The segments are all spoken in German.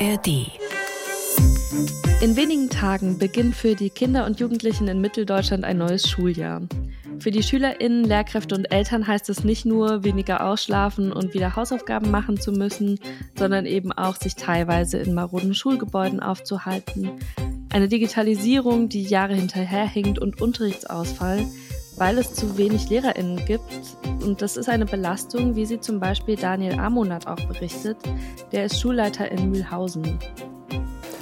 ARD. In wenigen Tagen beginnt für die Kinder und Jugendlichen in Mitteldeutschland ein neues Schuljahr. Für die SchülerInnen, Lehrkräfte und Eltern heißt es nicht nur, weniger ausschlafen und wieder Hausaufgaben machen zu müssen, sondern eben auch, sich teilweise in maroden Schulgebäuden aufzuhalten. Eine Digitalisierung, die Jahre hinterherhinkt und Unterrichtsausfall, weil es zu wenig LehrerInnen gibt. Und das ist eine Belastung, wie sie zum Beispiel Daniel Amonat auch berichtet. Der ist Schulleiter in Mühlhausen.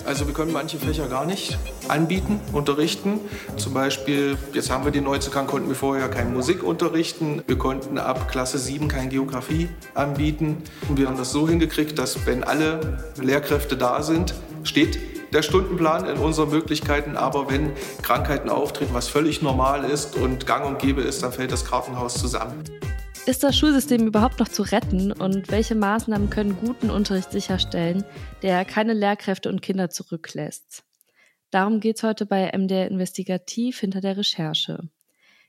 Also wir können manche Fächer gar nicht anbieten, unterrichten. Zum Beispiel, jetzt haben wir die Neuzugang, konnten wir vorher kein Musik unterrichten. Wir konnten ab Klasse 7 kein Geografie anbieten. Und wir haben das so hingekriegt, dass wenn alle Lehrkräfte da sind, steht der Stundenplan in unseren Möglichkeiten. Aber wenn Krankheiten auftreten, was völlig normal ist und gang und gäbe ist, dann fällt das Kartenhaus zusammen. Ist das Schulsystem überhaupt noch zu retten und welche Maßnahmen können guten Unterricht sicherstellen, der keine Lehrkräfte und Kinder zurücklässt? Darum geht es heute bei MDR Investigativ hinter der Recherche.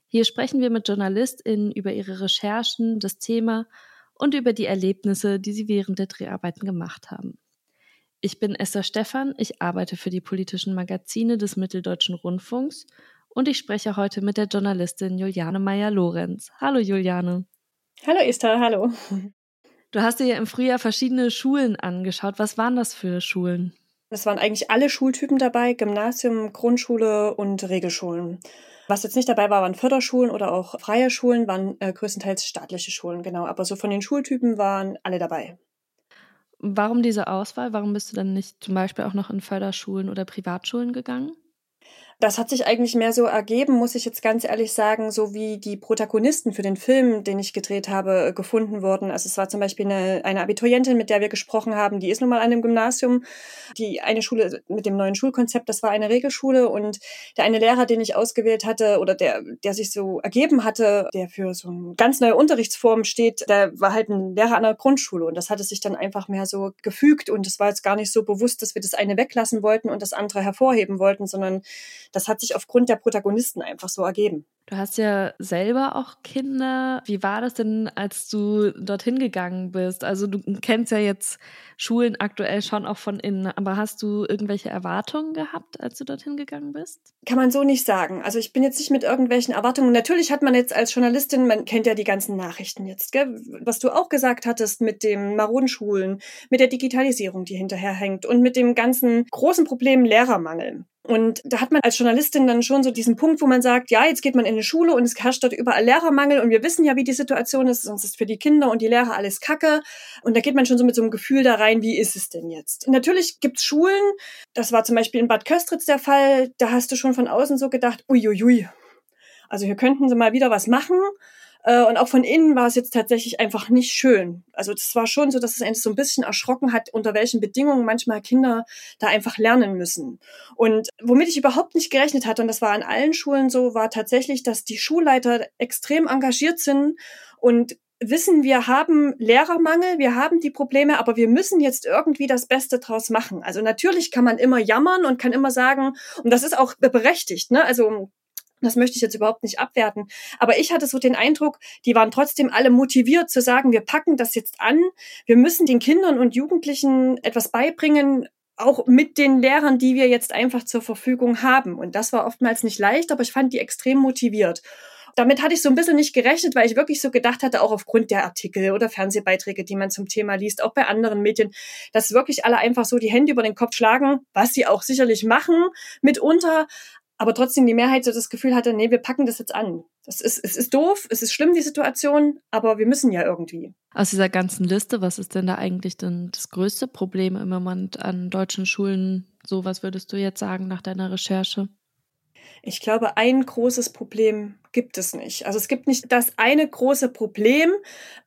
Hier sprechen wir mit JournalistInnen über ihre Recherchen, das Thema und über die Erlebnisse, die sie während der Dreharbeiten gemacht haben. Ich bin Esther Stephan, ich arbeite für die politischen Magazine des Mitteldeutschen Rundfunks und ich spreche heute mit der Journalistin Juliane Meyer-Lorenz. Hallo Juliane. Hallo Esther, hallo. Du hast dir ja im Frühjahr verschiedene Schulen angeschaut. Was waren das für Schulen? Es waren eigentlich alle Schultypen dabei, Gymnasium, Grundschule und Regelschulen. Was jetzt nicht dabei war, waren Förderschulen oder auch freie Schulen, waren äh, größtenteils staatliche Schulen, genau. Aber so von den Schultypen waren alle dabei. Warum diese Auswahl? Warum bist du dann nicht zum Beispiel auch noch in Förderschulen oder Privatschulen gegangen? Das hat sich eigentlich mehr so ergeben, muss ich jetzt ganz ehrlich sagen, so wie die Protagonisten für den Film, den ich gedreht habe, gefunden wurden. Also es war zum Beispiel eine, eine Abiturientin, mit der wir gesprochen haben, die ist nun mal an einem Gymnasium. Die eine Schule mit dem neuen Schulkonzept, das war eine Regelschule und der eine Lehrer, den ich ausgewählt hatte oder der, der sich so ergeben hatte, der für so eine ganz neue Unterrichtsform steht, der war halt ein Lehrer an einer Grundschule und das hatte sich dann einfach mehr so gefügt und es war jetzt gar nicht so bewusst, dass wir das eine weglassen wollten und das andere hervorheben wollten, sondern das hat sich aufgrund der Protagonisten einfach so ergeben. Du hast ja selber auch Kinder. Wie war das denn, als du dorthin gegangen bist? Also du kennst ja jetzt Schulen aktuell schon auch von innen, aber hast du irgendwelche Erwartungen gehabt, als du dorthin gegangen bist? Kann man so nicht sagen. Also ich bin jetzt nicht mit irgendwelchen Erwartungen. Natürlich hat man jetzt als Journalistin, man kennt ja die ganzen Nachrichten jetzt, gell? was du auch gesagt hattest mit dem maroden Schulen, mit der Digitalisierung, die hinterherhängt und mit dem ganzen großen Problem Lehrermangel. Und da hat man als Journalistin dann schon so diesen Punkt, wo man sagt, ja, jetzt geht man in eine Schule und es herrscht dort überall Lehrermangel und wir wissen ja, wie die Situation ist, sonst ist für die Kinder und die Lehrer alles Kacke. Und da geht man schon so mit so einem Gefühl da rein, wie ist es denn jetzt? Natürlich gibt's Schulen, das war zum Beispiel in Bad Köstritz der Fall, da hast du schon von außen so gedacht, uiuiui, also hier könnten sie mal wieder was machen. Äh, und auch von innen war es jetzt tatsächlich einfach nicht schön. Also das war schon so, dass es einen so ein bisschen erschrocken hat, unter welchen Bedingungen manchmal Kinder da einfach lernen müssen. Und womit ich überhaupt nicht gerechnet hatte, und das war an allen Schulen so, war tatsächlich, dass die Schulleiter extrem engagiert sind und wissen, wir haben Lehrermangel, wir haben die Probleme, aber wir müssen jetzt irgendwie das Beste draus machen. Also natürlich kann man immer jammern und kann immer sagen, und das ist auch berechtigt, ne? Also das möchte ich jetzt überhaupt nicht abwerten. Aber ich hatte so den Eindruck, die waren trotzdem alle motiviert zu sagen, wir packen das jetzt an. Wir müssen den Kindern und Jugendlichen etwas beibringen, auch mit den Lehrern, die wir jetzt einfach zur Verfügung haben. Und das war oftmals nicht leicht, aber ich fand die extrem motiviert. Damit hatte ich so ein bisschen nicht gerechnet, weil ich wirklich so gedacht hatte, auch aufgrund der Artikel oder Fernsehbeiträge, die man zum Thema liest, auch bei anderen Medien, dass wirklich alle einfach so die Hände über den Kopf schlagen, was sie auch sicherlich machen mitunter, aber trotzdem die Mehrheit so das Gefühl hatte, nee, wir packen das jetzt an. Das ist, es ist doof, es ist schlimm, die Situation, aber wir müssen ja irgendwie. Aus dieser ganzen Liste, was ist denn da eigentlich denn das größte Problem im Moment an deutschen Schulen? So, was würdest du jetzt sagen nach deiner Recherche? Ich glaube, ein großes Problem gibt es nicht. Also es gibt nicht das eine große Problem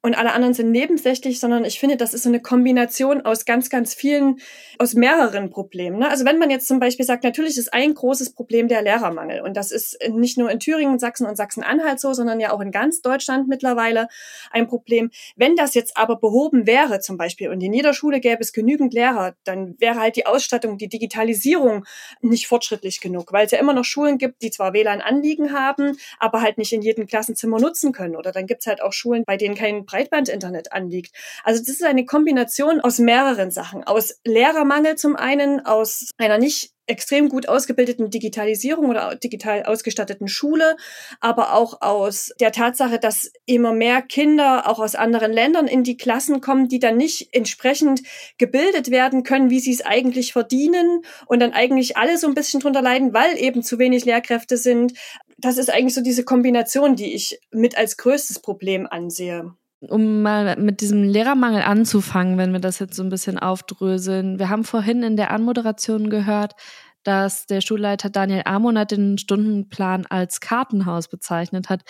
und alle anderen sind nebensächlich, sondern ich finde, das ist so eine Kombination aus ganz, ganz vielen, aus mehreren Problemen. Ne? Also wenn man jetzt zum Beispiel sagt, natürlich ist ein großes Problem der Lehrermangel und das ist nicht nur in Thüringen, Sachsen und Sachsen-Anhalt so, sondern ja auch in ganz Deutschland mittlerweile ein Problem. Wenn das jetzt aber behoben wäre zum Beispiel und in jeder Schule gäbe es genügend Lehrer, dann wäre halt die Ausstattung, die Digitalisierung nicht fortschrittlich genug, weil es ja immer noch Schulen gibt, die zwar WLAN-Anliegen haben, aber aber halt nicht in jedem Klassenzimmer nutzen können. Oder dann gibt's halt auch Schulen, bei denen kein Breitbandinternet anliegt. Also das ist eine Kombination aus mehreren Sachen. Aus Lehrermangel zum einen, aus einer nicht extrem gut ausgebildeten Digitalisierung oder digital ausgestatteten Schule, aber auch aus der Tatsache, dass immer mehr Kinder auch aus anderen Ländern in die Klassen kommen, die dann nicht entsprechend gebildet werden können, wie sie es eigentlich verdienen und dann eigentlich alle so ein bisschen drunter leiden, weil eben zu wenig Lehrkräfte sind. Das ist eigentlich so diese Kombination, die ich mit als größtes Problem ansehe um mal mit diesem Lehrermangel anzufangen, wenn wir das jetzt so ein bisschen aufdröseln. Wir haben vorhin in der Anmoderation gehört, dass der Schulleiter Daniel Amonat den Stundenplan als Kartenhaus bezeichnet hat,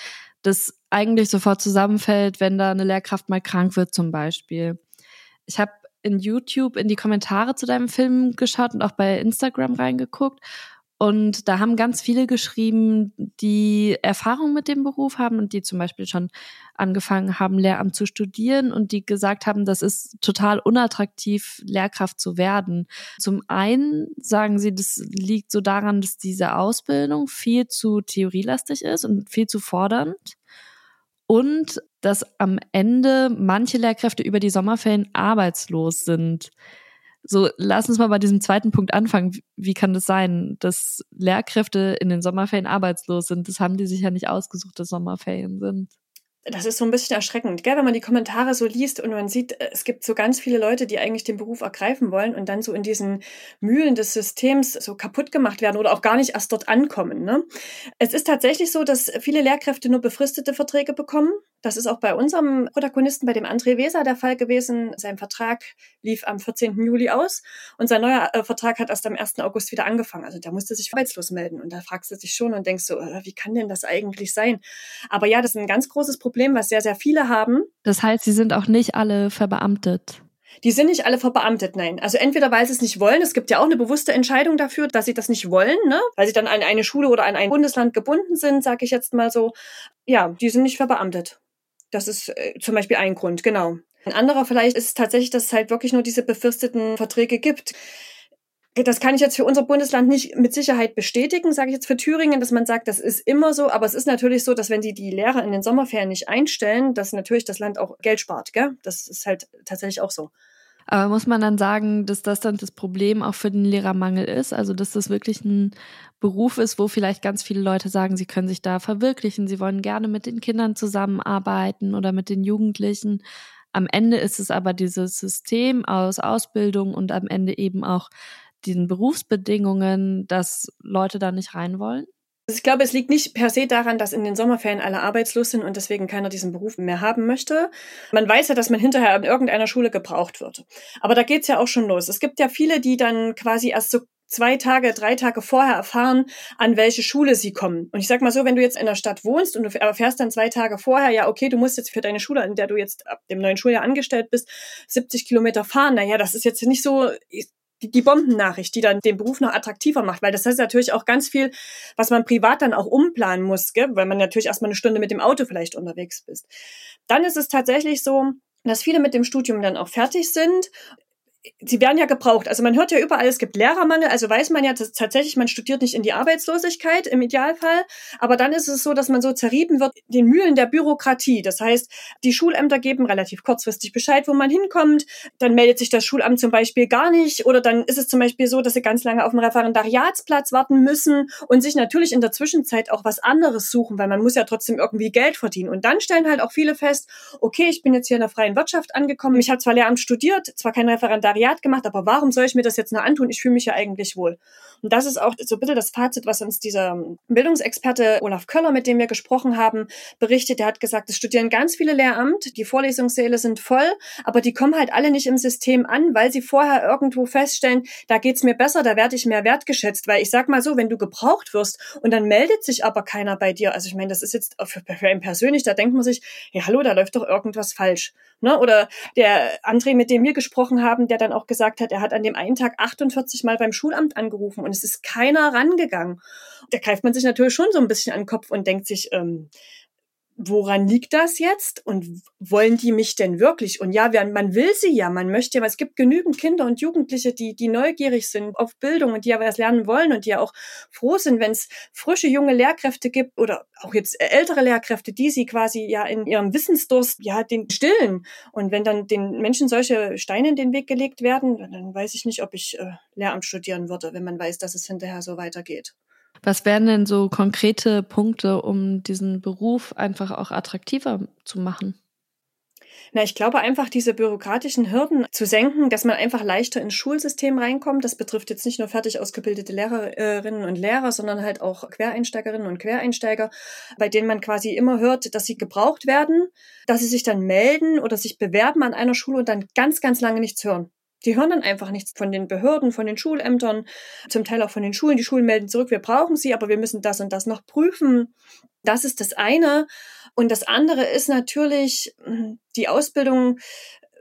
das eigentlich sofort zusammenfällt, wenn da eine Lehrkraft mal krank wird zum Beispiel. Ich habe in YouTube in die Kommentare zu deinem Film geschaut und auch bei Instagram reingeguckt und da haben ganz viele geschrieben, die Erfahrung mit dem Beruf haben und die zum Beispiel schon angefangen haben, Lehramt zu studieren und die gesagt haben, das ist total unattraktiv, Lehrkraft zu werden. Zum einen sagen sie, das liegt so daran, dass diese Ausbildung viel zu theorielastig ist und viel zu fordernd. Und dass am Ende manche Lehrkräfte über die Sommerferien arbeitslos sind. So, lass uns mal bei diesem zweiten Punkt anfangen. Wie kann das sein, dass Lehrkräfte in den Sommerferien arbeitslos sind? Das haben die sich ja nicht ausgesucht, dass Sommerferien sind das ist so ein bisschen erschreckend, gell? wenn man die Kommentare so liest und man sieht, äh, es gibt so ganz viele Leute, die eigentlich den Beruf ergreifen wollen und dann so in diesen Mühlen des Systems so kaputt gemacht werden oder auch gar nicht erst dort ankommen. Ne? Es ist tatsächlich so, dass viele Lehrkräfte nur befristete Verträge bekommen. Das ist auch bei unserem Protagonisten, bei dem André Weser, der Fall gewesen. Sein Vertrag lief am 14. Juli aus und sein neuer äh, Vertrag hat erst am 1. August wieder angefangen. Also der musste sich arbeitslos melden und da fragst du dich schon und denkst so, äh, wie kann denn das eigentlich sein? Aber ja, das ist ein ganz großes Problem Problem, was sehr, sehr viele haben. Das heißt, sie sind auch nicht alle verbeamtet. Die sind nicht alle verbeamtet, nein. Also entweder weil sie es nicht wollen, es gibt ja auch eine bewusste Entscheidung dafür, dass sie das nicht wollen, ne? weil sie dann an eine Schule oder an ein Bundesland gebunden sind, sage ich jetzt mal so. Ja, die sind nicht verbeamtet. Das ist äh, zum Beispiel ein Grund, genau. Ein anderer vielleicht ist tatsächlich, dass es halt wirklich nur diese befristeten Verträge gibt. Das kann ich jetzt für unser Bundesland nicht mit Sicherheit bestätigen, sage ich jetzt für Thüringen, dass man sagt, das ist immer so. Aber es ist natürlich so, dass wenn die die Lehrer in den Sommerferien nicht einstellen, dass natürlich das Land auch Geld spart. Gell? Das ist halt tatsächlich auch so. Aber muss man dann sagen, dass das dann das Problem auch für den Lehrermangel ist? Also, dass das wirklich ein Beruf ist, wo vielleicht ganz viele Leute sagen, sie können sich da verwirklichen, sie wollen gerne mit den Kindern zusammenarbeiten oder mit den Jugendlichen. Am Ende ist es aber dieses System aus Ausbildung und am Ende eben auch den Berufsbedingungen, dass Leute da nicht rein wollen? Also ich glaube, es liegt nicht per se daran, dass in den Sommerferien alle arbeitslos sind und deswegen keiner diesen Beruf mehr haben möchte. Man weiß ja, dass man hinterher in irgendeiner Schule gebraucht wird. Aber da geht's ja auch schon los. Es gibt ja viele, die dann quasi erst so zwei Tage, drei Tage vorher erfahren, an welche Schule sie kommen. Und ich sag mal so, wenn du jetzt in der Stadt wohnst und du erfährst dann zwei Tage vorher, ja, okay, du musst jetzt für deine Schule, in der du jetzt ab dem neuen Schuljahr angestellt bist, 70 Kilometer fahren. Naja, das ist jetzt nicht so, die, die Bombennachricht, die dann den Beruf noch attraktiver macht, weil das heißt natürlich auch ganz viel, was man privat dann auch umplanen muss, gell? weil man natürlich erstmal eine Stunde mit dem Auto vielleicht unterwegs bist. Dann ist es tatsächlich so, dass viele mit dem Studium dann auch fertig sind sie werden ja gebraucht. Also man hört ja überall, es gibt Lehrermangel, also weiß man ja dass tatsächlich, man studiert nicht in die Arbeitslosigkeit im Idealfall, aber dann ist es so, dass man so zerrieben wird den Mühlen der Bürokratie. Das heißt, die Schulämter geben relativ kurzfristig Bescheid, wo man hinkommt, dann meldet sich das Schulamt zum Beispiel gar nicht oder dann ist es zum Beispiel so, dass sie ganz lange auf dem Referendariatsplatz warten müssen und sich natürlich in der Zwischenzeit auch was anderes suchen, weil man muss ja trotzdem irgendwie Geld verdienen. Und dann stellen halt auch viele fest, okay, ich bin jetzt hier in der freien Wirtschaft angekommen, ich habe zwar Lehramt studiert, zwar kein Referendariat, Volontariat gemacht, aber warum soll ich mir das jetzt noch antun? Ich fühle mich ja eigentlich wohl. Und das ist auch so bitte das Fazit, was uns dieser Bildungsexperte Olaf Köller, mit dem wir gesprochen haben, berichtet. Der hat gesagt, es studieren ganz viele Lehramt, die Vorlesungssäle sind voll, aber die kommen halt alle nicht im System an, weil sie vorher irgendwo feststellen, da geht's mir besser, da werde ich mehr wertgeschätzt. Weil ich sag mal so, wenn du gebraucht wirst und dann meldet sich aber keiner bei dir, also ich meine, das ist jetzt für, für einen persönlich, da denkt man sich, ja hallo, da läuft doch irgendwas falsch. Ne? Oder der André, mit dem wir gesprochen haben, der dann auch gesagt hat, er hat an dem einen Tag 48 Mal beim Schulamt angerufen und es ist keiner rangegangen. Da greift man sich natürlich schon so ein bisschen an den Kopf und denkt sich, ähm, woran liegt das jetzt und wollen die mich denn wirklich? Und ja, man will sie ja, man möchte ja, es gibt genügend Kinder und Jugendliche, die, die neugierig sind auf Bildung und die ja was lernen wollen und die ja auch froh sind, wenn es frische junge Lehrkräfte gibt oder auch jetzt ältere Lehrkräfte, die sie quasi ja in ihrem Wissensdurst ja den stillen. Und wenn dann den Menschen solche Steine in den Weg gelegt werden, dann weiß ich nicht, ob ich äh, Lehramt studieren würde, wenn man weiß, dass es hinterher so weitergeht. Was wären denn so konkrete Punkte, um diesen Beruf einfach auch attraktiver zu machen? Na, ich glaube einfach, diese bürokratischen Hürden zu senken, dass man einfach leichter ins Schulsystem reinkommt. Das betrifft jetzt nicht nur fertig ausgebildete Lehrerinnen und Lehrer, sondern halt auch Quereinsteigerinnen und Quereinsteiger, bei denen man quasi immer hört, dass sie gebraucht werden, dass sie sich dann melden oder sich bewerben an einer Schule und dann ganz, ganz lange nichts hören. Die hören dann einfach nichts von den Behörden, von den Schulämtern, zum Teil auch von den Schulen. Die Schulen melden zurück, wir brauchen sie, aber wir müssen das und das noch prüfen. Das ist das eine. Und das andere ist natürlich hm, die Ausbildung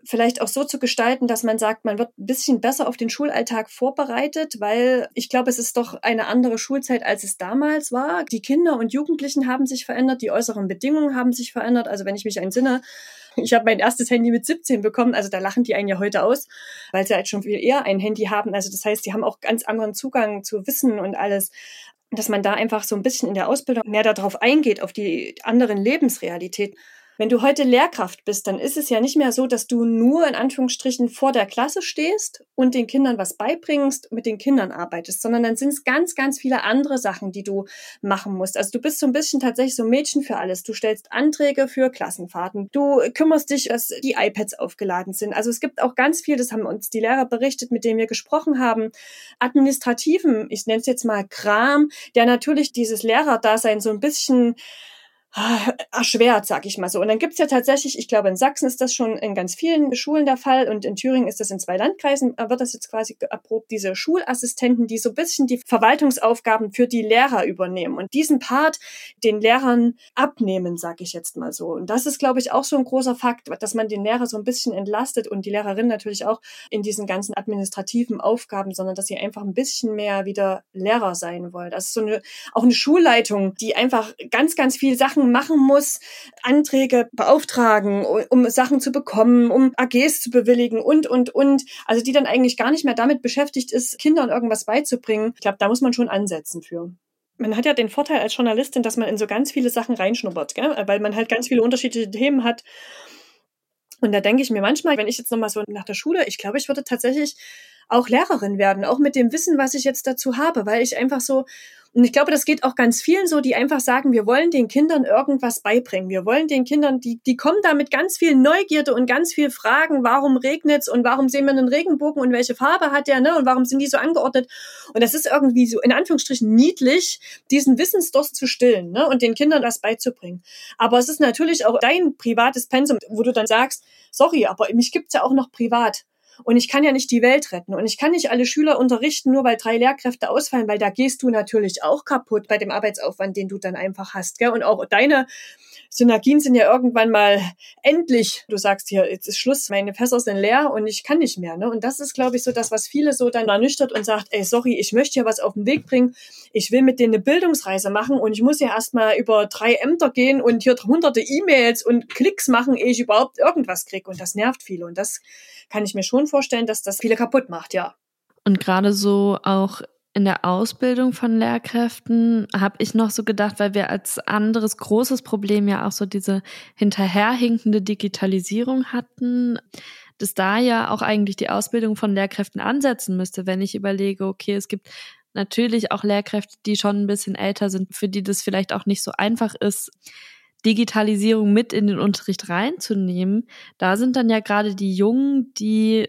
vielleicht auch so zu gestalten, dass man sagt, man wird ein bisschen besser auf den Schulalltag vorbereitet, weil ich glaube, es ist doch eine andere Schulzeit, als es damals war. Die Kinder und Jugendlichen haben sich verändert, die äußeren Bedingungen haben sich verändert. Also wenn ich mich entsinne, ich habe mein erstes Handy mit 17 bekommen, also da lachen die einen ja heute aus, weil sie halt schon viel eher ein Handy haben. Also das heißt, die haben auch ganz anderen Zugang zu Wissen und alles dass man da einfach so ein bisschen in der Ausbildung mehr darauf eingeht, auf die anderen Lebensrealitäten. Wenn du heute Lehrkraft bist, dann ist es ja nicht mehr so, dass du nur in Anführungsstrichen vor der Klasse stehst und den Kindern was beibringst, mit den Kindern arbeitest, sondern dann sind es ganz, ganz viele andere Sachen, die du machen musst. Also du bist so ein bisschen tatsächlich so ein Mädchen für alles. Du stellst Anträge für Klassenfahrten. Du kümmerst dich, dass die iPads aufgeladen sind. Also es gibt auch ganz viel, das haben uns die Lehrer berichtet, mit denen wir gesprochen haben, administrativen, ich nenne es jetzt mal Kram, der natürlich dieses Lehrerdasein so ein bisschen erschwert, sag ich mal so. Und dann gibt's ja tatsächlich, ich glaube, in Sachsen ist das schon in ganz vielen Schulen der Fall und in Thüringen ist das in zwei Landkreisen, äh, wird das jetzt quasi erprobt, diese Schulassistenten, die so ein bisschen die Verwaltungsaufgaben für die Lehrer übernehmen und diesen Part den Lehrern abnehmen, sag ich jetzt mal so. Und das ist, glaube ich, auch so ein großer Fakt, dass man den Lehrer so ein bisschen entlastet und die Lehrerin natürlich auch in diesen ganzen administrativen Aufgaben, sondern dass sie einfach ein bisschen mehr wieder Lehrer sein wollen. Das ist so eine, auch eine Schulleitung, die einfach ganz, ganz viel Sachen Sachen machen muss, Anträge beauftragen, um Sachen zu bekommen, um AGs zu bewilligen und, und, und. Also die dann eigentlich gar nicht mehr damit beschäftigt ist, Kindern irgendwas beizubringen. Ich glaube, da muss man schon ansetzen für man hat ja den Vorteil als Journalistin, dass man in so ganz viele Sachen reinschnuppert, gell? weil man halt ganz viele unterschiedliche Themen hat. Und da denke ich mir manchmal, wenn ich jetzt nochmal so nach der Schule, ich glaube, ich würde tatsächlich auch Lehrerin werden, auch mit dem Wissen, was ich jetzt dazu habe, weil ich einfach so, und ich glaube, das geht auch ganz vielen so, die einfach sagen, wir wollen den Kindern irgendwas beibringen. Wir wollen den Kindern, die, die kommen da mit ganz viel Neugierde und ganz viel Fragen, warum regnet's und warum sehen wir einen Regenbogen und welche Farbe hat der, ne? Und warum sind die so angeordnet? Und das ist irgendwie so in Anführungsstrichen niedlich, diesen Wissensdurst zu stillen, ne? Und den Kindern das beizubringen. Aber es ist natürlich auch dein privates Pensum, wo du dann sagst, sorry, aber mich gibt's ja auch noch privat. Und ich kann ja nicht die Welt retten. Und ich kann nicht alle Schüler unterrichten, nur weil drei Lehrkräfte ausfallen, weil da gehst du natürlich auch kaputt bei dem Arbeitsaufwand, den du dann einfach hast. Gell? Und auch deine Synergien sind ja irgendwann mal endlich. Du sagst hier, jetzt ist Schluss, meine Fässer sind leer und ich kann nicht mehr. Ne? Und das ist, glaube ich, so das, was viele so dann ernüchtert und sagt, ey, sorry, ich möchte hier was auf den Weg bringen. Ich will mit denen eine Bildungsreise machen und ich muss ja erstmal über drei Ämter gehen und hier hunderte E-Mails und Klicks machen, ehe ich überhaupt irgendwas kriege. Und das nervt viele. Und das kann ich mir schon vorstellen, dass das viele kaputt macht, ja. Und gerade so auch in der Ausbildung von Lehrkräften habe ich noch so gedacht, weil wir als anderes großes Problem ja auch so diese hinterherhinkende Digitalisierung hatten, dass da ja auch eigentlich die Ausbildung von Lehrkräften ansetzen müsste, wenn ich überlege, okay, es gibt natürlich auch Lehrkräfte, die schon ein bisschen älter sind, für die das vielleicht auch nicht so einfach ist, Digitalisierung mit in den Unterricht reinzunehmen. Da sind dann ja gerade die Jungen, die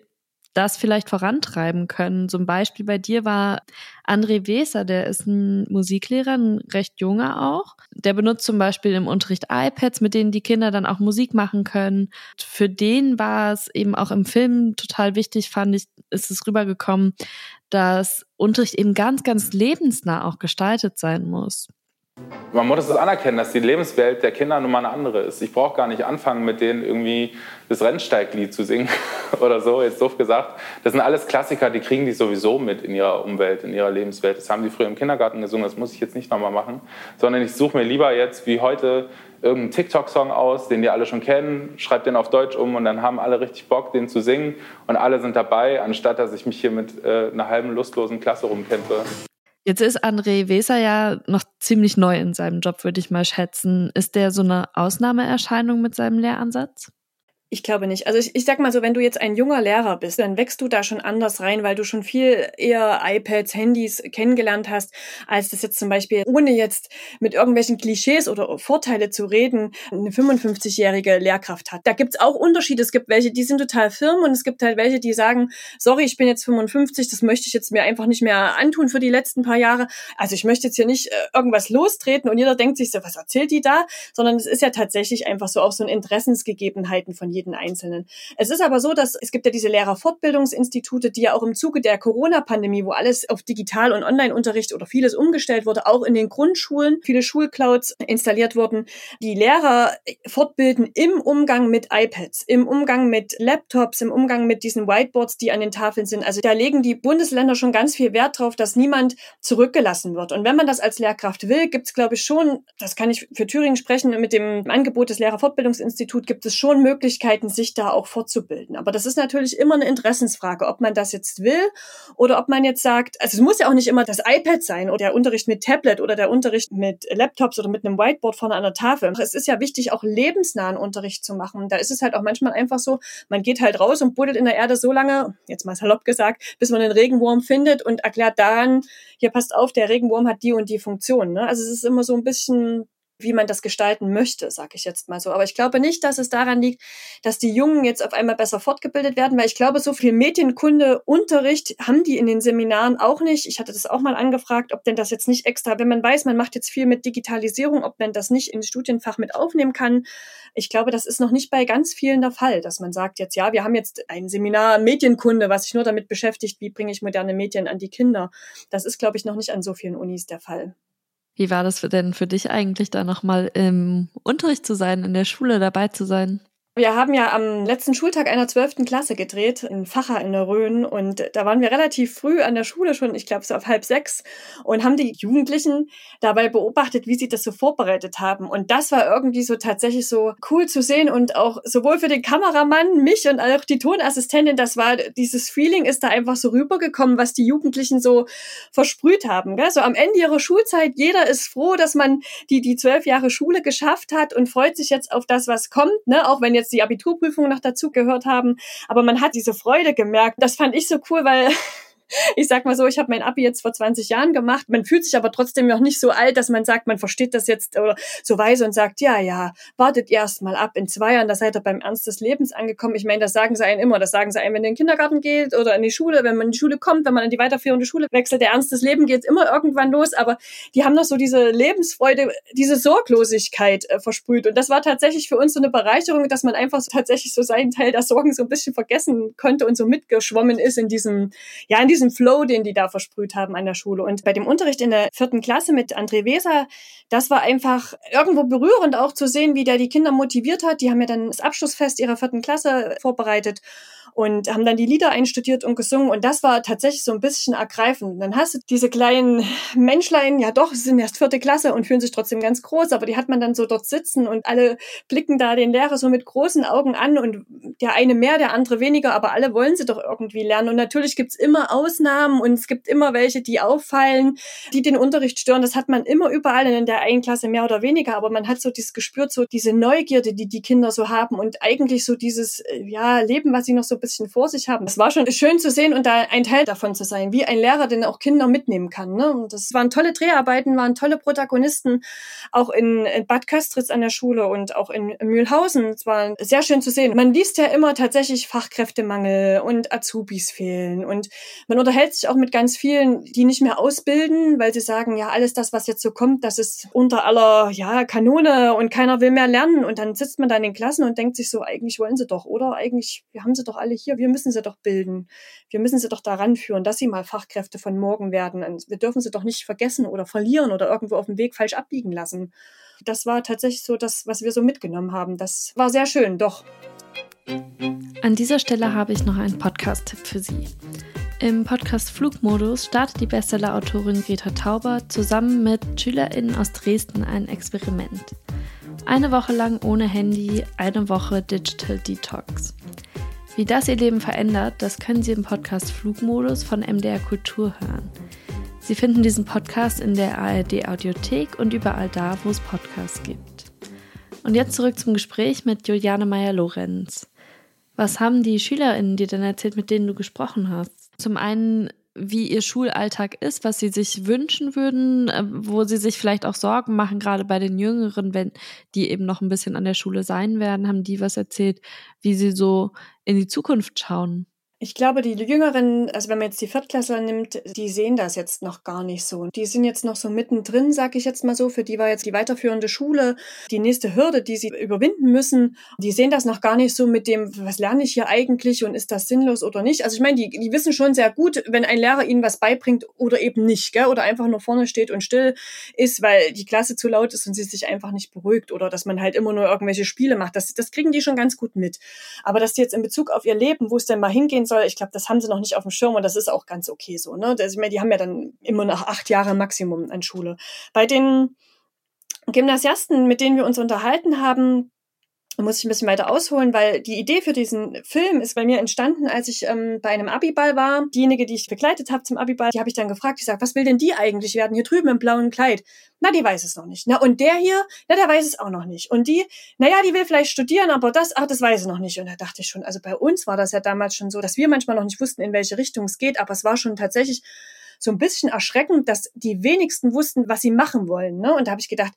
das vielleicht vorantreiben können. Zum Beispiel bei dir war André Weser, der ist ein Musiklehrer, ein recht junger auch. Der benutzt zum Beispiel im Unterricht iPads, mit denen die Kinder dann auch Musik machen können. Für den war es eben auch im Film total wichtig, fand ich, ist es rübergekommen, dass Unterricht eben ganz, ganz lebensnah auch gestaltet sein muss. Man muss es anerkennen, dass die Lebenswelt der Kinder nun mal eine andere ist. Ich brauche gar nicht anfangen, mit denen irgendwie das Rennsteiglied zu singen oder so, jetzt doof gesagt. Das sind alles Klassiker, die kriegen die sowieso mit in ihrer Umwelt, in ihrer Lebenswelt. Das haben die früher im Kindergarten gesungen, das muss ich jetzt nicht nochmal machen. Sondern ich suche mir lieber jetzt, wie heute, irgendeinen TikTok-Song aus, den die alle schon kennen, schreibe den auf Deutsch um und dann haben alle richtig Bock, den zu singen und alle sind dabei, anstatt dass ich mich hier mit äh, einer halben lustlosen Klasse rumkämpfe. Jetzt ist André Weser ja noch ziemlich neu in seinem Job, würde ich mal schätzen. Ist der so eine Ausnahmeerscheinung mit seinem Lehransatz? Ich glaube nicht. Also ich, ich sag mal so, wenn du jetzt ein junger Lehrer bist, dann wächst du da schon anders rein, weil du schon viel eher iPads, Handys kennengelernt hast, als das jetzt zum Beispiel, ohne jetzt mit irgendwelchen Klischees oder Vorteile zu reden, eine 55-jährige Lehrkraft hat. Da gibt's auch Unterschiede. Es gibt welche, die sind total firm und es gibt halt welche, die sagen, sorry, ich bin jetzt 55, das möchte ich jetzt mir einfach nicht mehr antun für die letzten paar Jahre. Also ich möchte jetzt hier nicht äh, irgendwas lostreten und jeder denkt sich so, was erzählt die da? Sondern es ist ja tatsächlich einfach so auch so ein Interessensgegebenheiten von jedem jeden Einzelnen. Es ist aber so, dass es gibt ja diese Lehrerfortbildungsinstitute, die ja auch im Zuge der Corona-Pandemie, wo alles auf Digital- und Online-Unterricht oder vieles umgestellt wurde, auch in den Grundschulen viele Schulclouds installiert wurden, die Lehrer fortbilden im Umgang mit iPads, im Umgang mit Laptops, im Umgang mit diesen Whiteboards, die an den Tafeln sind. Also da legen die Bundesländer schon ganz viel Wert drauf, dass niemand zurückgelassen wird. Und wenn man das als Lehrkraft will, gibt es, glaube ich, schon, das kann ich für Thüringen sprechen, mit dem Angebot des Lehrerfortbildungsinstituts gibt es schon Möglichkeiten, Möglichkeiten, sich da auch fortzubilden. Aber das ist natürlich immer eine Interessensfrage, ob man das jetzt will oder ob man jetzt sagt, also es muss ja auch nicht immer das iPad sein oder der Unterricht mit Tablet oder der Unterricht mit Laptops oder mit einem Whiteboard vorne an der Tafel. Es ist ja wichtig, auch lebensnahen Unterricht zu machen. Da ist es halt auch manchmal einfach so, man geht halt raus und buddelt in der Erde so lange, jetzt mal salopp gesagt, bis man einen Regenwurm findet und erklärt dann, hier passt auf, der Regenwurm hat die und die Funktion. Ne? Also es ist immer so ein bisschen wie man das gestalten möchte, sage ich jetzt mal so. Aber ich glaube nicht, dass es daran liegt, dass die Jungen jetzt auf einmal besser fortgebildet werden, weil ich glaube, so viel Medienkunde, Unterricht haben die in den Seminaren auch nicht. Ich hatte das auch mal angefragt, ob denn das jetzt nicht extra, wenn man weiß, man macht jetzt viel mit Digitalisierung, ob man das nicht ins Studienfach mit aufnehmen kann. Ich glaube, das ist noch nicht bei ganz vielen der Fall, dass man sagt jetzt, ja, wir haben jetzt ein Seminar Medienkunde, was sich nur damit beschäftigt, wie bringe ich moderne Medien an die Kinder. Das ist, glaube ich, noch nicht an so vielen Unis der Fall. Wie war das denn für dich eigentlich, da nochmal im Unterricht zu sein, in der Schule dabei zu sein? Wir haben ja am letzten Schultag einer zwölften Klasse gedreht, in Facher in der Rhön. Und da waren wir relativ früh an der Schule schon, ich glaube so auf halb sechs, und haben die Jugendlichen dabei beobachtet, wie sie das so vorbereitet haben. Und das war irgendwie so tatsächlich so cool zu sehen und auch sowohl für den Kameramann, mich und auch die Tonassistentin, das war, dieses Feeling ist da einfach so rübergekommen, was die Jugendlichen so versprüht haben. Gell? So am Ende ihrer Schulzeit, jeder ist froh, dass man die, die zwölf Jahre Schule geschafft hat und freut sich jetzt auf das, was kommt, ne? auch wenn jetzt die Abiturprüfung noch dazu gehört haben. Aber man hat diese Freude gemerkt. Das fand ich so cool, weil ich sag mal so, ich habe mein Abi jetzt vor 20 Jahren gemacht. Man fühlt sich aber trotzdem noch nicht so alt, dass man sagt, man versteht das jetzt oder so weise und sagt, ja, ja, wartet erst mal ab. In zwei Jahren, da seid ihr beim Ernst des Lebens angekommen. Ich meine, das sagen sie einem immer. Das sagen sie einem, wenn ihr in den Kindergarten geht oder in die Schule, wenn man in die Schule kommt, wenn man in die weiterführende Schule wechselt. Der Ernst des Lebens geht immer irgendwann los. Aber die haben noch so diese Lebensfreude, diese Sorglosigkeit äh, versprüht. Und das war tatsächlich für uns so eine Bereicherung, dass man einfach so, tatsächlich so seinen Teil der Sorgen so ein bisschen vergessen konnte und so mitgeschwommen ist in diesem, ja, in diesem diesen Flow, den die da versprüht haben an der Schule. Und bei dem Unterricht in der vierten Klasse mit André Weser, das war einfach irgendwo berührend auch zu sehen, wie der die Kinder motiviert hat. Die haben ja dann das Abschlussfest ihrer vierten Klasse vorbereitet und haben dann die Lieder einstudiert und gesungen und das war tatsächlich so ein bisschen ergreifend. Dann hast du diese kleinen Menschlein, ja doch, sie sind erst vierte Klasse und fühlen sich trotzdem ganz groß, aber die hat man dann so dort sitzen und alle blicken da den Lehrer so mit großen Augen an und der eine mehr, der andere weniger, aber alle wollen sie doch irgendwie lernen und natürlich gibt's immer Ausnahmen und es gibt immer welche, die auffallen, die den Unterricht stören. Das hat man immer überall in der einen Klasse mehr oder weniger, aber man hat so dieses gespürt, so diese Neugierde, die die Kinder so haben und eigentlich so dieses äh, ja Leben, was sie noch so ein bisschen vor sich haben. Es war schon schön zu sehen und da ein Teil davon zu sein, wie ein Lehrer, den auch Kinder mitnehmen kann. Ne? Und das waren tolle Dreharbeiten, waren tolle Protagonisten, auch in, Bad Köstritz an der Schule und auch in, Mühlhausen. Es war sehr schön zu sehen. Man liest ja immer tatsächlich Fachkräftemangel und Azubis fehlen und man unterhält sich auch mit ganz vielen, die nicht mehr ausbilden, weil sie sagen, ja, alles das, was jetzt so kommt, das ist unter aller ja, Kanone und keiner will mehr lernen. Und dann sitzt man da in den Klassen und denkt sich so, eigentlich wollen sie doch, oder? Eigentlich, wir haben sie doch alle alle hier, wir müssen sie doch bilden. Wir müssen sie doch daran führen, dass sie mal Fachkräfte von morgen werden. Und wir dürfen sie doch nicht vergessen oder verlieren oder irgendwo auf dem Weg falsch abbiegen lassen. Das war tatsächlich so das, was wir so mitgenommen haben. Das war sehr schön, doch. An dieser Stelle habe ich noch einen Podcast-Tipp für Sie. Im Podcast Flugmodus startet die Bestseller-Autorin Greta Tauber zusammen mit SchülerInnen aus Dresden ein Experiment. Eine Woche lang ohne Handy, eine Woche Digital Detox. Wie das ihr Leben verändert, das können Sie im Podcast Flugmodus von MDR Kultur hören. Sie finden diesen Podcast in der ARD Audiothek und überall da, wo es Podcasts gibt. Und jetzt zurück zum Gespräch mit Juliane Meyer-Lorenz. Was haben die SchülerInnen dir denn erzählt, mit denen du gesprochen hast? Zum einen, wie ihr Schulalltag ist, was sie sich wünschen würden, äh, wo sie sich vielleicht auch Sorgen machen, gerade bei den Jüngeren, wenn die eben noch ein bisschen an der Schule sein werden, haben die was erzählt, wie sie so in die Zukunft schauen. Ich glaube, die Jüngeren, also wenn man jetzt die Viertklässler nimmt, die sehen das jetzt noch gar nicht so. Die sind jetzt noch so mittendrin, sag ich jetzt mal so. Für die war jetzt die weiterführende Schule die nächste Hürde, die sie überwinden müssen. Die sehen das noch gar nicht so mit dem, was lerne ich hier eigentlich und ist das sinnlos oder nicht. Also ich meine, die, die wissen schon sehr gut, wenn ein Lehrer ihnen was beibringt oder eben nicht, gell? oder einfach nur vorne steht und still ist, weil die Klasse zu laut ist und sie sich einfach nicht beruhigt oder dass man halt immer nur irgendwelche Spiele macht. Das, das kriegen die schon ganz gut mit. Aber dass die jetzt in Bezug auf ihr Leben, wo es denn mal hingehen soll, ich glaube, das haben sie noch nicht auf dem Schirm und das ist auch ganz okay so. Ne? Das, ich meine, die haben ja dann immer noch acht Jahre Maximum an Schule. Bei den Gymnasiasten, mit denen wir uns unterhalten haben, muss ich ein bisschen weiter ausholen, weil die Idee für diesen Film ist bei mir entstanden, als ich ähm, bei einem Abiball war. Diejenige, die ich begleitet habe zum Abiball, die habe ich dann gefragt, ich sage, was will denn die eigentlich werden hier drüben im blauen Kleid? Na, die weiß es noch nicht. Na, und der hier, na, der weiß es auch noch nicht. Und die, naja, die will vielleicht studieren, aber das, ach, das weiß sie noch nicht. Und da dachte ich schon, also bei uns war das ja damals schon so, dass wir manchmal noch nicht wussten, in welche Richtung es geht, aber es war schon tatsächlich so ein bisschen erschreckend, dass die wenigsten wussten, was sie machen wollen. Ne? Und da habe ich gedacht,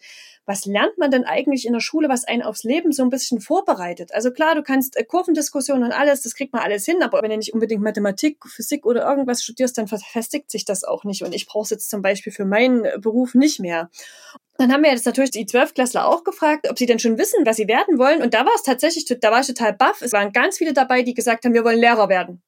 was lernt man denn eigentlich in der Schule, was einen aufs Leben so ein bisschen vorbereitet? Also klar, du kannst äh, Kurvendiskussionen und alles, das kriegt man alles hin, aber wenn du nicht unbedingt Mathematik, Physik oder irgendwas studierst, dann verfestigt sich das auch nicht. Und ich brauche es jetzt zum Beispiel für meinen Beruf nicht mehr. Dann haben wir jetzt natürlich die Zwölfklässler auch gefragt, ob sie denn schon wissen, was sie werden wollen. Und da war es tatsächlich, da war ich total baff. Es waren ganz viele dabei, die gesagt haben, wir wollen Lehrer werden.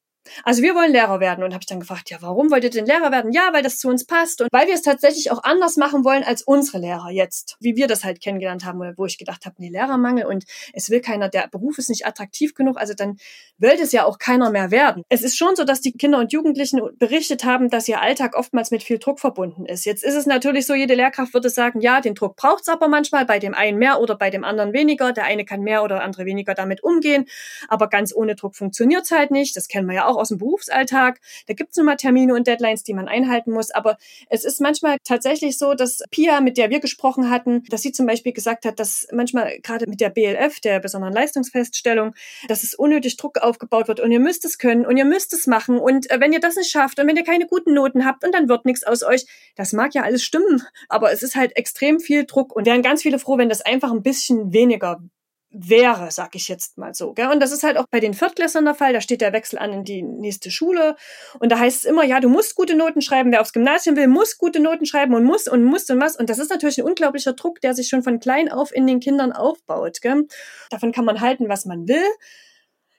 Also wir wollen Lehrer werden und habe ich dann gefragt, ja, warum wollt ihr denn Lehrer werden? Ja, weil das zu uns passt und weil wir es tatsächlich auch anders machen wollen als unsere Lehrer jetzt, wie wir das halt kennengelernt haben, wo ich gedacht habe, nee, Lehrermangel und es will keiner, der Beruf ist nicht attraktiv genug, also dann will es ja auch keiner mehr werden. Es ist schon so, dass die Kinder und Jugendlichen berichtet haben, dass ihr Alltag oftmals mit viel Druck verbunden ist. Jetzt ist es natürlich so, jede Lehrkraft würde sagen, ja, den Druck braucht es aber manchmal, bei dem einen mehr oder bei dem anderen weniger. Der eine kann mehr oder andere weniger damit umgehen, aber ganz ohne Druck funktioniert es halt nicht. Das kennen wir ja auch aus dem Berufsalltag. Da gibt es nun mal Termine und Deadlines, die man einhalten muss. Aber es ist manchmal tatsächlich so, dass Pia, mit der wir gesprochen hatten, dass sie zum Beispiel gesagt hat, dass manchmal gerade mit der BLF, der besonderen Leistungsfeststellung, dass es unnötig Druck aufgebaut wird und ihr müsst es können und ihr müsst es machen und äh, wenn ihr das nicht schafft und wenn ihr keine guten Noten habt und dann wird nichts aus euch, das mag ja alles stimmen, aber es ist halt extrem viel Druck und wären ganz viele froh, wenn das einfach ein bisschen weniger wäre, sag ich jetzt mal so. Gell? Und das ist halt auch bei den Viertklässlern der Fall. Da steht der Wechsel an in die nächste Schule. Und da heißt es immer, ja, du musst gute Noten schreiben. Wer aufs Gymnasium will, muss gute Noten schreiben und muss und muss und was. Und das ist natürlich ein unglaublicher Druck, der sich schon von klein auf in den Kindern aufbaut. Gell? Davon kann man halten, was man will.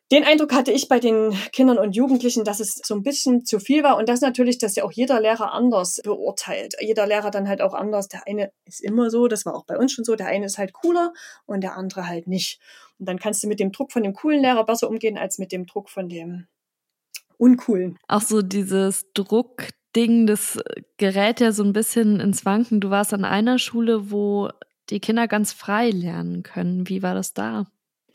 Den Eindruck hatte ich bei den Kindern und Jugendlichen, dass es so ein bisschen zu viel war und das natürlich, dass ja auch jeder Lehrer anders beurteilt. Jeder Lehrer dann halt auch anders. Der eine ist immer so, das war auch bei uns schon so, der eine ist halt cooler und der andere halt nicht. Und dann kannst du mit dem Druck von dem coolen Lehrer besser umgehen als mit dem Druck von dem uncoolen. Auch so dieses Druckding, das gerät ja so ein bisschen ins Wanken. Du warst an einer Schule, wo die Kinder ganz frei lernen können. Wie war das da?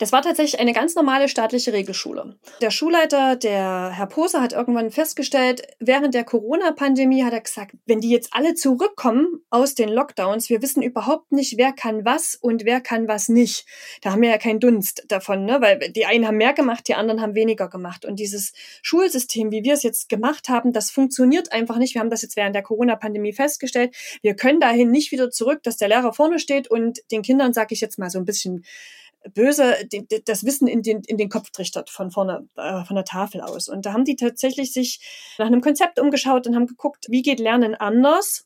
Das war tatsächlich eine ganz normale staatliche Regelschule. Der Schulleiter, der Herr Poser, hat irgendwann festgestellt, während der Corona-Pandemie hat er gesagt, wenn die jetzt alle zurückkommen aus den Lockdowns, wir wissen überhaupt nicht, wer kann was und wer kann was nicht. Da haben wir ja keinen Dunst davon, ne? weil die einen haben mehr gemacht, die anderen haben weniger gemacht. Und dieses Schulsystem, wie wir es jetzt gemacht haben, das funktioniert einfach nicht. Wir haben das jetzt während der Corona-Pandemie festgestellt. Wir können dahin nicht wieder zurück, dass der Lehrer vorne steht und den Kindern, sage ich jetzt mal so ein bisschen böse das Wissen in den, in den Kopf trichtert von vorne, äh, von der Tafel aus. Und da haben die tatsächlich sich nach einem Konzept umgeschaut und haben geguckt, wie geht Lernen anders?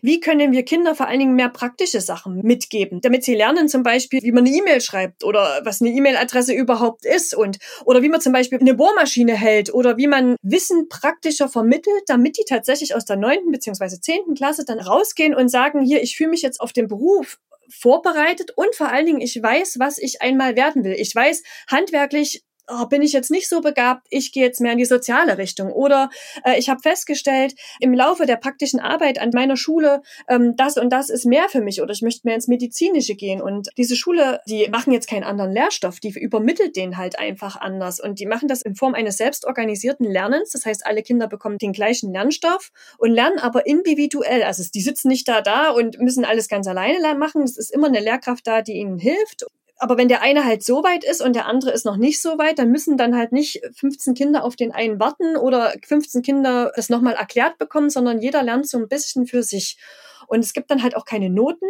Wie können wir Kinder vor allen Dingen mehr praktische Sachen mitgeben, damit sie lernen zum Beispiel, wie man eine E-Mail schreibt oder was eine E-Mail-Adresse überhaupt ist und oder wie man zum Beispiel eine Bohrmaschine hält oder wie man Wissen praktischer vermittelt, damit die tatsächlich aus der neunten beziehungsweise zehnten Klasse dann rausgehen und sagen, hier, ich fühle mich jetzt auf den Beruf vorbereitet und vor allen Dingen, ich weiß, was ich einmal werden will. Ich weiß handwerklich, oh, bin ich jetzt nicht so begabt, ich gehe jetzt mehr in die soziale Richtung. Oder äh, ich habe festgestellt, im Laufe der praktischen Arbeit an meiner Schule, ähm, das und das ist mehr für mich oder ich möchte mehr ins Medizinische gehen. Und diese Schule, die machen jetzt keinen anderen Lehrstoff, die übermittelt den halt einfach anders. Und die machen das in Form eines selbstorganisierten Lernens. Das heißt, alle Kinder bekommen den gleichen Lernstoff und lernen aber individuell. Also die sitzen nicht da da und müssen alles ganz alleine machen. Es ist immer eine Lehrkraft da, die ihnen hilft aber wenn der eine halt so weit ist und der andere ist noch nicht so weit, dann müssen dann halt nicht 15 Kinder auf den einen warten oder 15 Kinder das nochmal erklärt bekommen, sondern jeder lernt so ein bisschen für sich. Und es gibt dann halt auch keine Noten,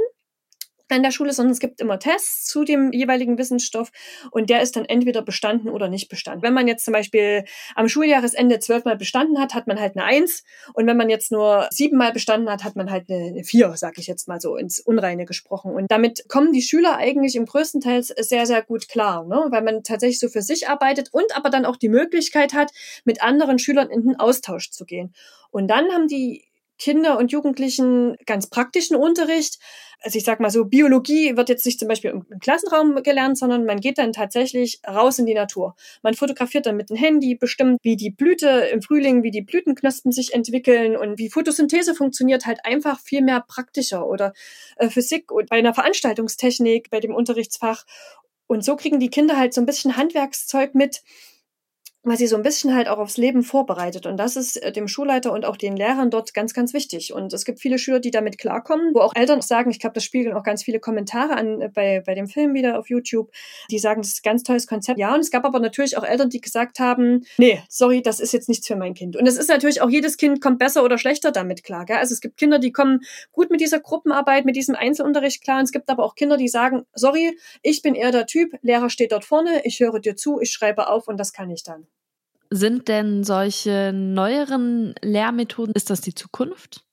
an der Schule, sondern es gibt immer Tests zu dem jeweiligen Wissensstoff und der ist dann entweder bestanden oder nicht bestanden. Wenn man jetzt zum Beispiel am Schuljahresende zwölfmal bestanden hat, hat man halt eine Eins und wenn man jetzt nur siebenmal bestanden hat, hat man halt eine, Vier, sag ich jetzt mal so ins Unreine gesprochen. Und damit kommen die Schüler eigentlich im größten Teil sehr, sehr gut klar, ne? weil man tatsächlich so für sich arbeitet und aber dann auch die Möglichkeit hat, mit anderen Schülern in den Austausch zu gehen. Und dann haben die Kinder und Jugendlichen ganz praktischen Unterricht. Also ich sag mal so, Biologie wird jetzt nicht zum Beispiel im Klassenraum gelernt, sondern man geht dann tatsächlich raus in die Natur. Man fotografiert dann mit dem Handy bestimmt, wie die Blüte im Frühling, wie die Blütenknospen sich entwickeln und wie Photosynthese funktioniert, halt einfach viel mehr praktischer oder äh, Physik und bei einer Veranstaltungstechnik, bei dem Unterrichtsfach. Und so kriegen die Kinder halt so ein bisschen Handwerkszeug mit, weil sie so ein bisschen halt auch aufs Leben vorbereitet. Und das ist äh, dem Schulleiter und auch den Lehrern dort ganz, ganz wichtig. Und es gibt viele Schüler, die damit klarkommen, wo auch Eltern sagen, ich glaube, das spiegeln auch ganz viele Kommentare an äh, bei, bei dem Film wieder auf YouTube, die sagen, das ist ein ganz tolles Konzept. Ja, und es gab aber natürlich auch Eltern, die gesagt haben, nee, sorry, das ist jetzt nichts für mein Kind. Und es ist natürlich auch, jedes Kind kommt besser oder schlechter damit klar. Gell? Also es gibt Kinder, die kommen gut mit dieser Gruppenarbeit, mit diesem Einzelunterricht klar. Und es gibt aber auch Kinder, die sagen, sorry, ich bin eher der Typ, Lehrer steht dort vorne, ich höre dir zu, ich schreibe auf und das kann ich dann. Sind denn solche neueren Lehrmethoden, ist das die Zukunft?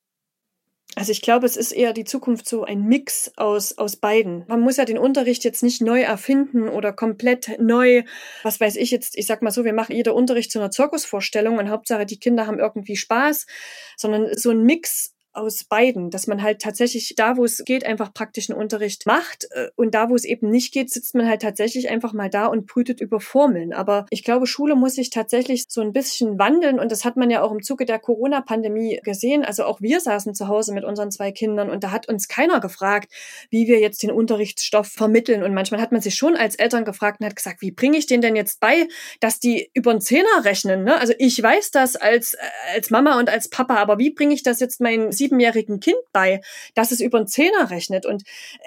Also ich glaube, es ist eher die Zukunft so ein Mix aus, aus beiden. Man muss ja den Unterricht jetzt nicht neu erfinden oder komplett neu, was weiß ich jetzt, ich sag mal so, wir machen jeder Unterricht zu einer Zirkusvorstellung und Hauptsache die Kinder haben irgendwie Spaß, sondern so ein Mix aus beiden, dass man halt tatsächlich da, wo es geht, einfach praktischen Unterricht macht äh, und da, wo es eben nicht geht, sitzt man halt tatsächlich einfach mal da und brütet über Formeln. Aber ich glaube, Schule muss sich tatsächlich so ein bisschen wandeln und das hat man ja auch im Zuge der Corona-Pandemie gesehen. Also auch wir saßen zu Hause mit unseren zwei Kindern und da hat uns keiner gefragt, wie wir jetzt den Unterrichtsstoff vermitteln und manchmal hat man sich schon als Eltern gefragt und hat gesagt, wie bringe ich den denn jetzt bei, dass die über einen Zehner rechnen? Ne? Also ich weiß das als, äh, als Mama und als Papa, aber wie bringe ich das jetzt meinen siebenjährigen Kind bei, dass es über einen Zehner rechnet. Und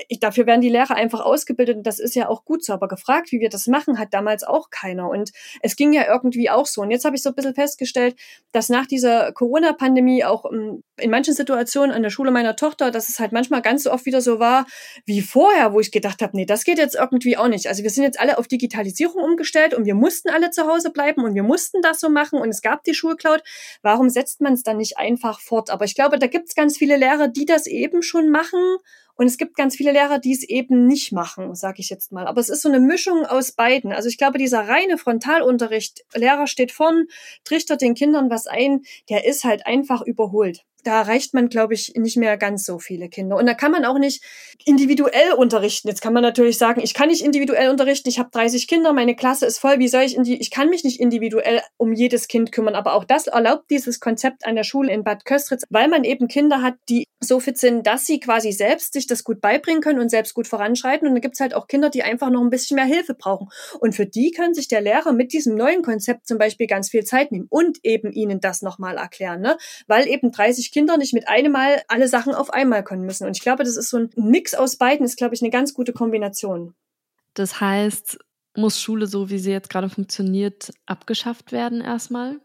ich, dafür werden die Lehrer einfach ausgebildet und das ist ja auch gut so. Aber gefragt, wie wir das machen, hat damals auch keiner. Und es ging ja irgendwie auch so. Und jetzt habe ich so ein bisschen festgestellt, dass nach dieser Corona-Pandemie auch ähm, in manchen Situationen an der Schule meiner Tochter, dass es halt manchmal ganz so oft wieder so war wie vorher, wo ich gedacht habe, nee, das geht jetzt irgendwie auch nicht. Also wir sind jetzt alle auf Digitalisierung umgestellt und wir mussten alle zu Hause bleiben und wir mussten das so machen und es gab die Schulcloud. Warum setzt man es dann nicht einfach fort? Aber ich glaube, da gibt es ganz viele Lehrer, die das eben schon machen und es gibt ganz viele Lehrer, die es eben nicht machen, sage ich jetzt mal. Aber es ist so eine Mischung aus beiden. Also ich glaube, dieser reine Frontalunterricht, Lehrer steht vorn, trichtert den Kindern was ein, der ist halt einfach überholt da erreicht man, glaube ich, nicht mehr ganz so viele Kinder. Und da kann man auch nicht individuell unterrichten. Jetzt kann man natürlich sagen, ich kann nicht individuell unterrichten, ich habe 30 Kinder, meine Klasse ist voll, wie soll ich in die, ich kann mich nicht individuell um jedes Kind kümmern. Aber auch das erlaubt dieses Konzept an der Schule in Bad Köstritz, weil man eben Kinder hat, die so fit sind, dass sie quasi selbst sich das gut beibringen können und selbst gut voranschreiten. Und dann gibt's halt auch Kinder, die einfach noch ein bisschen mehr Hilfe brauchen. Und für die kann sich der Lehrer mit diesem neuen Konzept zum Beispiel ganz viel Zeit nehmen und eben ihnen das nochmal erklären, ne? Weil eben 30 Kinder nicht mit einem Mal alle Sachen auf einmal können müssen. Und ich glaube, das ist so ein Mix aus beiden, ist, glaube ich, eine ganz gute Kombination. Das heißt, muss Schule, so wie sie jetzt gerade funktioniert, abgeschafft werden erstmal?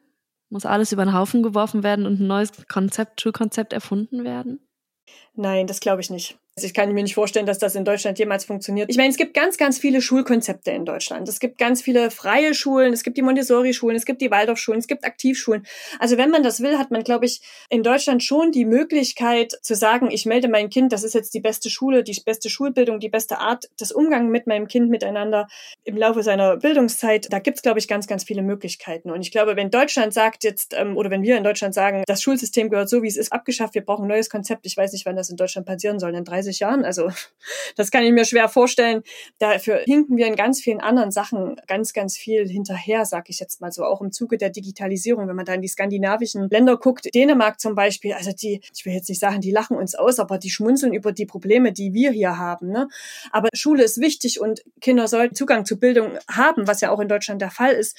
Muss alles über den Haufen geworfen werden und ein neues Konzept, Schulkonzept erfunden werden? Nein, das glaube ich nicht. Also ich kann mir nicht vorstellen, dass das in Deutschland jemals funktioniert. Ich meine, es gibt ganz, ganz viele Schulkonzepte in Deutschland. Es gibt ganz viele freie Schulen, es gibt die Montessori-Schulen, es gibt die Waldorfschulen, es gibt Aktivschulen. Also wenn man das will, hat man, glaube ich, in Deutschland schon die Möglichkeit zu sagen, ich melde mein Kind, das ist jetzt die beste Schule, die beste Schulbildung, die beste Art des Umgangs mit meinem Kind miteinander im Laufe seiner Bildungszeit. Da gibt es, glaube ich, ganz, ganz viele Möglichkeiten. Und ich glaube, wenn Deutschland sagt jetzt, ähm, oder wenn wir in Deutschland sagen, das Schulsystem gehört so, wie es ist, abgeschafft, wir brauchen ein neues Konzept, ich weiß nicht, wann das in Deutschland passieren soll, in 30 Jahren. Also das kann ich mir schwer vorstellen. Dafür hinken wir in ganz vielen anderen Sachen ganz, ganz viel hinterher, sag ich jetzt mal so, auch im Zuge der Digitalisierung. Wenn man da in die skandinavischen Länder guckt, Dänemark zum Beispiel, also die, ich will jetzt nicht sagen, die lachen uns aus, aber die schmunzeln über die Probleme, die wir hier haben. Ne? Aber Schule ist wichtig und Kinder sollten Zugang zu Bildung haben, was ja auch in Deutschland der Fall ist.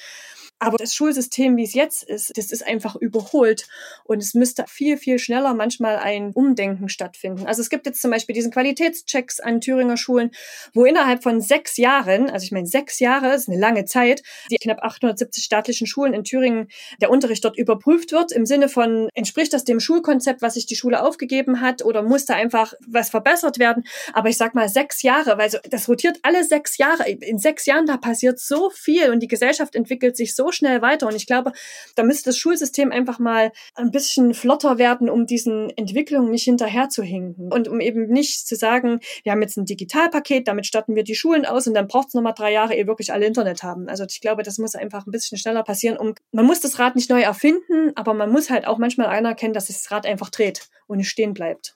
Aber das Schulsystem, wie es jetzt ist, das ist einfach überholt. Und es müsste viel, viel schneller manchmal ein Umdenken stattfinden. Also es gibt jetzt zum Beispiel diesen Qualitätschecks an Thüringer Schulen, wo innerhalb von sechs Jahren, also ich meine, sechs Jahre ist eine lange Zeit, die knapp 870 staatlichen Schulen in Thüringen, der Unterricht dort überprüft wird, im Sinne von, entspricht das dem Schulkonzept, was sich die Schule aufgegeben hat, oder muss da einfach was verbessert werden? Aber ich sag mal, sechs Jahre, weil so, das rotiert alle sechs Jahre. In sechs Jahren, da passiert so viel und die Gesellschaft entwickelt sich so schnell weiter. Und ich glaube, da müsste das Schulsystem einfach mal ein bisschen flotter werden, um diesen Entwicklungen nicht hinterherzuhinken. Und um eben nicht zu sagen, wir haben jetzt ein Digitalpaket, damit statten wir die Schulen aus und dann braucht es nochmal drei Jahre, ehe wirklich alle Internet haben. Also ich glaube, das muss einfach ein bisschen schneller passieren. Um, man muss das Rad nicht neu erfinden, aber man muss halt auch manchmal anerkennen, dass sich das Rad einfach dreht und nicht stehen bleibt.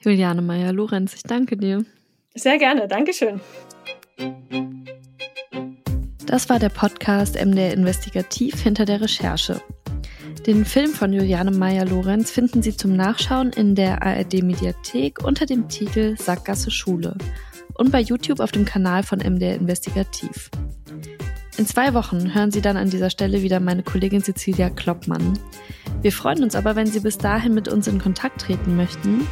Juliane Meyer-Lorenz, ich danke dir. Sehr gerne, Dankeschön. Das war der Podcast MDR Investigativ hinter der Recherche. Den Film von Juliane Meyer-Lorenz finden Sie zum Nachschauen in der ARD-Mediathek unter dem Titel Sackgasse Schule und bei YouTube auf dem Kanal von MDR Investigativ. In zwei Wochen hören Sie dann an dieser Stelle wieder meine Kollegin Cecilia Kloppmann. Wir freuen uns aber, wenn Sie bis dahin mit uns in Kontakt treten möchten.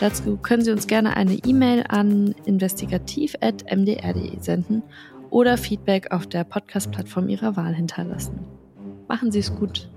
Dazu können Sie uns gerne eine E-Mail an investigativ.mdr.de senden oder Feedback auf der Podcast-Plattform Ihrer Wahl hinterlassen. Machen Sie es gut.